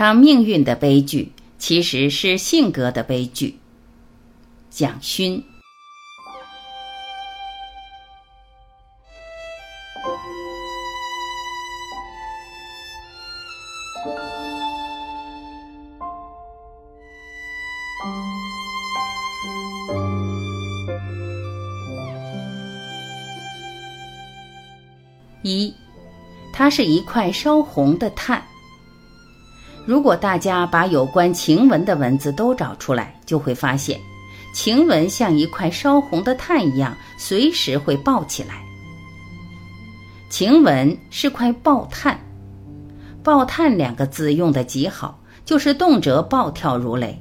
他命运的悲剧其实是性格的悲剧。蒋勋。一，它是一块烧红的炭。如果大家把有关晴雯的文字都找出来，就会发现，晴雯像一块烧红的炭一样，随时会爆起来。晴雯是块爆炭，“爆炭”两个字用的极好，就是动辄暴跳如雷。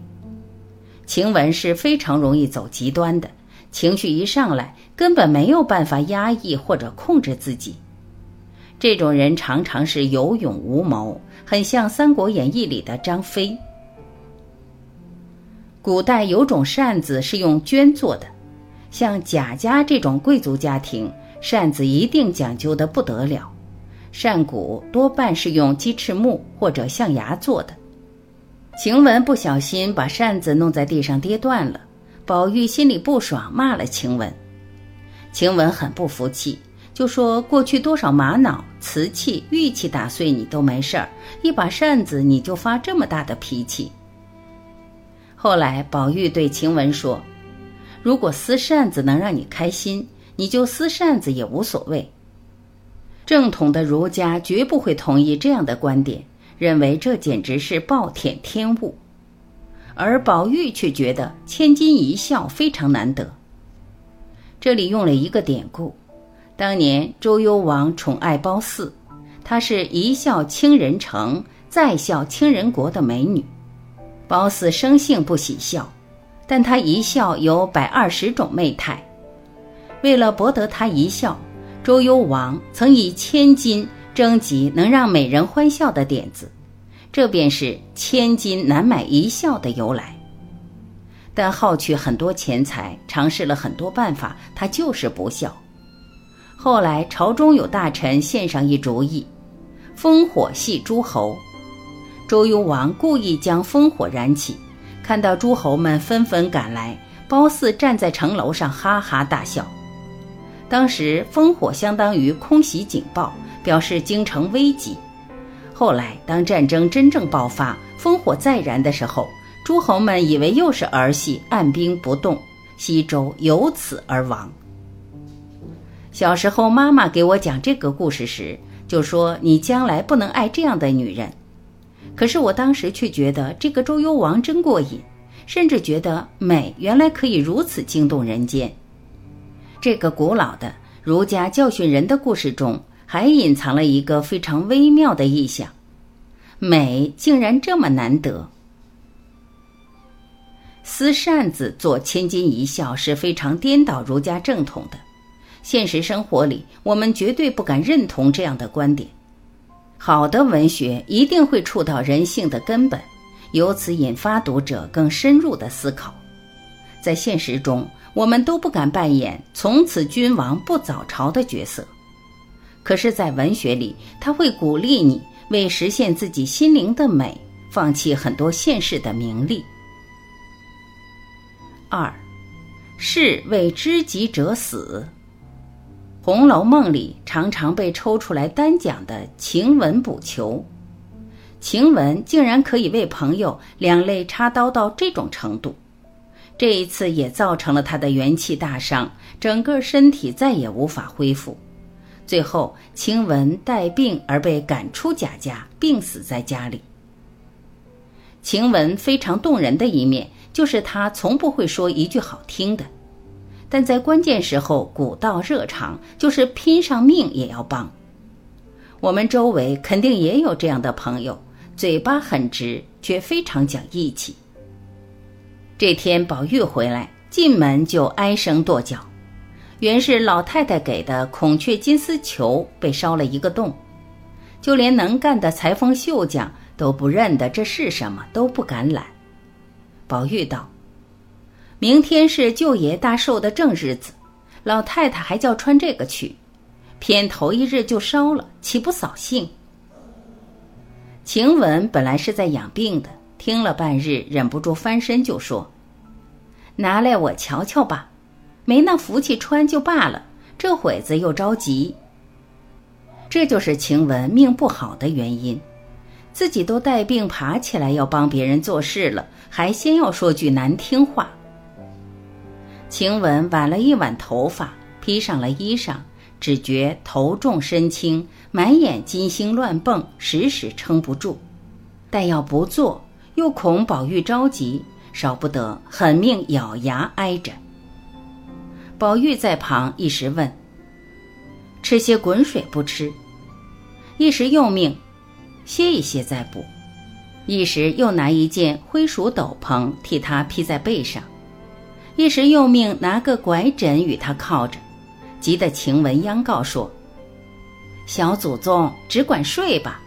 晴雯是非常容易走极端的，情绪一上来，根本没有办法压抑或者控制自己。这种人常常是有勇无谋，很像《三国演义》里的张飞。古代有种扇子是用绢做的，像贾家这种贵族家庭，扇子一定讲究的不得了，扇骨多半是用鸡翅木或者象牙做的。晴雯不小心把扇子弄在地上跌断了，宝玉心里不爽，骂了晴雯。晴雯很不服气。就说过去多少玛瑙、瓷器、玉器打碎你都没事儿，一把扇子你就发这么大的脾气。后来宝玉对晴雯说：“如果撕扇子能让你开心，你就撕扇子也无所谓。”正统的儒家绝不会同意这样的观点，认为这简直是暴殄天物，而宝玉却觉得千金一笑非常难得。这里用了一个典故。当年周幽王宠爱褒姒，她是一笑倾人城，再笑倾人国的美女。褒姒生性不喜笑，但她一笑有百二十种媚态。为了博得她一笑，周幽王曾以千金征集能让美人欢笑的点子，这便是千金难买一笑的由来。但耗去很多钱财，尝试了很多办法，她就是不笑。后来朝中有大臣献上一主意，烽火戏诸侯。周幽王故意将烽火燃起，看到诸侯们纷纷赶来，褒姒站在城楼上哈哈大笑。当时烽火相当于空袭警报，表示京城危急。后来当战争真正爆发，烽火再燃的时候，诸侯们以为又是儿戏，按兵不动，西周由此而亡。小时候，妈妈给我讲这个故事时，就说：“你将来不能爱这样的女人。”可是我当时却觉得这个周幽王真过瘾，甚至觉得美原来可以如此惊动人间。这个古老的儒家教训人的故事中，还隐藏了一个非常微妙的意象：美竟然这么难得。撕扇子做千金一笑是非常颠倒儒家正统的。现实生活里，我们绝对不敢认同这样的观点。好的文学一定会触到人性的根本，由此引发读者更深入的思考。在现实中，我们都不敢扮演“从此君王不早朝”的角色，可是，在文学里，他会鼓励你为实现自己心灵的美，放弃很多现世的名利。二，士为知己者死。《红楼梦》里常常被抽出来单讲的晴雯补球，晴雯竟然可以为朋友两肋插刀到这种程度，这一次也造成了他的元气大伤，整个身体再也无法恢复。最后，晴雯带病而被赶出贾家，病死在家里。晴雯非常动人的一面，就是她从不会说一句好听的。但在关键时候，古道热肠，就是拼上命也要帮。我们周围肯定也有这样的朋友，嘴巴很直，却非常讲义气。这天宝玉回来，进门就唉声跺脚，原是老太太给的孔雀金丝球被烧了一个洞，就连能干的裁缝绣匠都不认得这是什么，都不敢揽。宝玉道。明天是舅爷大寿的正日子，老太太还叫穿这个去，偏头一日就烧了，岂不扫兴？晴雯本来是在养病的，听了半日，忍不住翻身就说：“拿来我瞧瞧吧，没那福气穿就罢了，这会子又着急。”这就是晴雯命不好的原因，自己都带病爬起来要帮别人做事了，还先要说句难听话。晴雯挽了一挽头发，披上了衣裳，只觉头重身轻，满眼金星乱蹦，时时撑不住。但要不做，又恐宝玉着急，少不得狠命咬牙挨着。宝玉在旁一时问。吃些滚水不吃，一时又命歇一歇再补，一时又拿一件灰鼠斗篷替他披在背上，一时又命拿个拐枕与他靠着，急得晴雯央告说：“小祖宗只管睡吧。”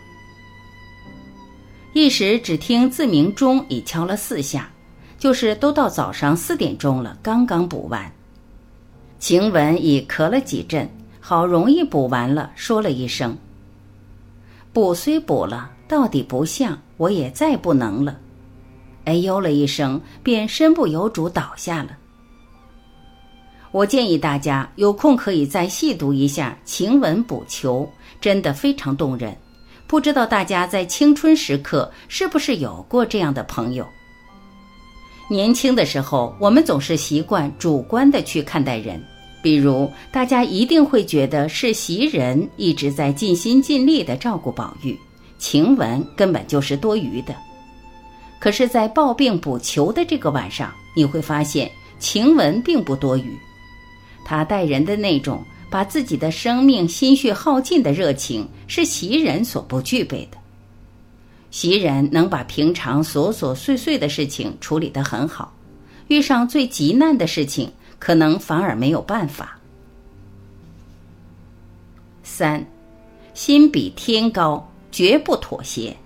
一时只听自鸣钟已敲了四下，就是都到早上四点钟了，刚刚补完。晴雯已咳了几阵。好容易补完了，说了一声：“补虽补了，到底不像，我也再不能了。”哎呦了一声，便身不由主倒下了。我建议大家有空可以再细读一下《晴雯补求》，真的非常动人。不知道大家在青春时刻是不是有过这样的朋友？年轻的时候，我们总是习惯主观的去看待人。比如，大家一定会觉得是袭人一直在尽心尽力地照顾宝玉，晴雯根本就是多余的。可是，在抱病补求的这个晚上，你会发现晴雯并不多余，他待人的那种把自己的生命心血耗尽的热情，是袭人所不具备的。袭人能把平常琐琐碎碎的事情处理得很好，遇上最急难的事情。可能反而没有办法。三，心比天高，绝不妥协。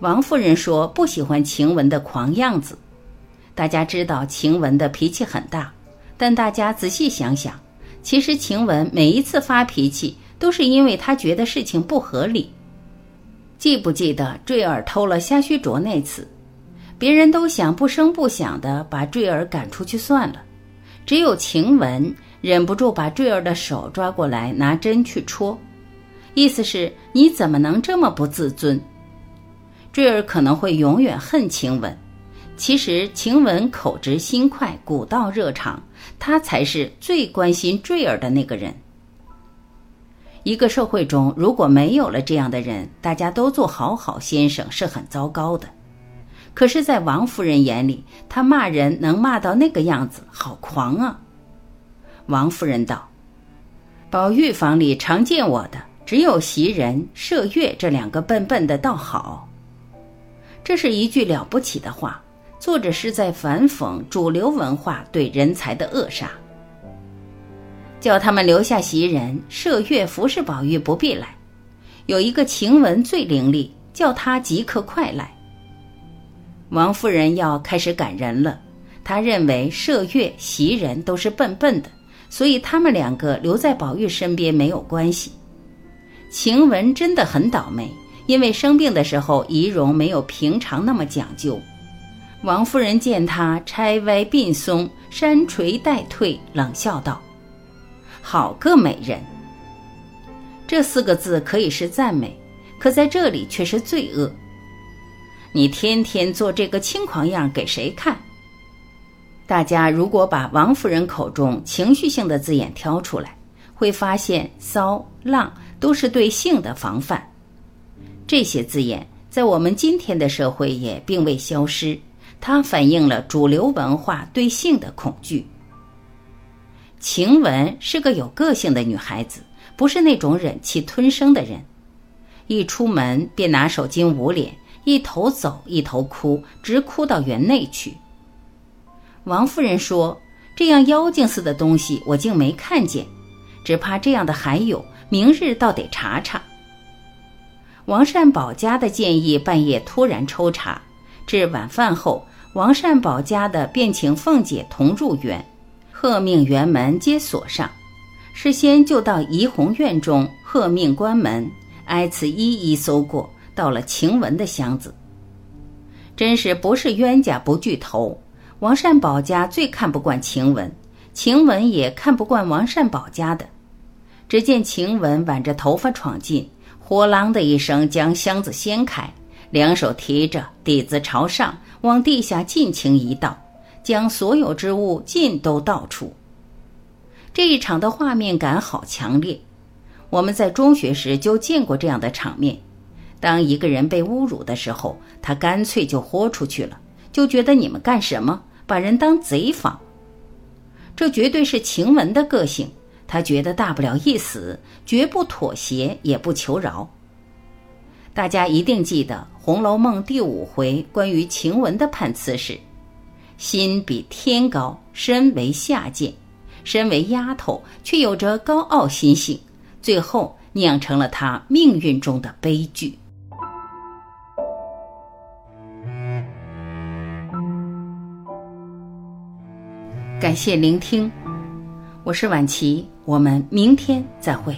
王夫人说不喜欢晴雯的狂样子。大家知道晴雯的脾气很大，但大家仔细想想，其实晴雯每一次发脾气，都是因为她觉得事情不合理。记不记得坠儿偷了虾须镯那次？别人都想不声不响的把坠儿赶出去算了，只有晴雯忍不住把坠儿的手抓过来，拿针去戳，意思是你怎么能这么不自尊？坠儿可能会永远恨晴雯，其实晴雯口直心快，古道热肠，他才是最关心坠儿的那个人。一个社会中如果没有了这样的人，大家都做好好先生是很糟糕的。可是，在王夫人眼里，她骂人能骂到那个样子，好狂啊！王夫人道：“宝玉房里常见我的，只有袭人、麝月这两个笨笨的，倒好。”这是一句了不起的话，作者是在反讽主流文化对人才的扼杀。叫他们留下袭人、麝月服侍宝玉不必来，有一个晴雯最伶俐，叫她即刻快来。王夫人要开始赶人了，她认为麝月、袭人都是笨笨的，所以他们两个留在宝玉身边没有关系。晴雯真的很倒霉，因为生病的时候仪容没有平常那么讲究。王夫人见她钗歪鬓松、山垂带退，冷笑道：“好个美人！”这四个字可以是赞美，可在这里却是罪恶。你天天做这个轻狂样给谁看？大家如果把王夫人口中情绪性的字眼挑出来，会发现骚浪都是对性的防范。这些字眼在我们今天的社会也并未消失，它反映了主流文化对性的恐惧。晴雯是个有个性的女孩子，不是那种忍气吞声的人，一出门便拿手巾捂脸。一头走，一头哭，直哭到园内去。王夫人说：“这样妖精似的东西，我竟没看见，只怕这样的还有，明日倒得查查。”王善保家的建议半夜突然抽查，至晚饭后，王善保家的便请凤姐同入园，贺命园门皆锁上，事先就到怡红院中贺命关门，挨次一一搜过。到了晴雯的箱子。真是不是冤家不聚头，王善保家最看不惯晴雯，晴雯也看不惯王善保家的。只见晴雯挽着头发闯进，火啷的一声将箱子掀开，两手提着底子朝上，往地下尽情一倒，将所有之物尽都倒出。这一场的画面感好强烈，我们在中学时就见过这样的场面。当一个人被侮辱的时候，他干脆就豁出去了，就觉得你们干什么，把人当贼防。这绝对是晴雯的个性，他觉得大不了一死，绝不妥协，也不求饶。大家一定记得《红楼梦》第五回关于晴雯的判词是：“心比天高，身为下贱，身为丫头，却有着高傲心性，最后酿成了她命运中的悲剧。”感谢聆听，我是晚琪，我们明天再会。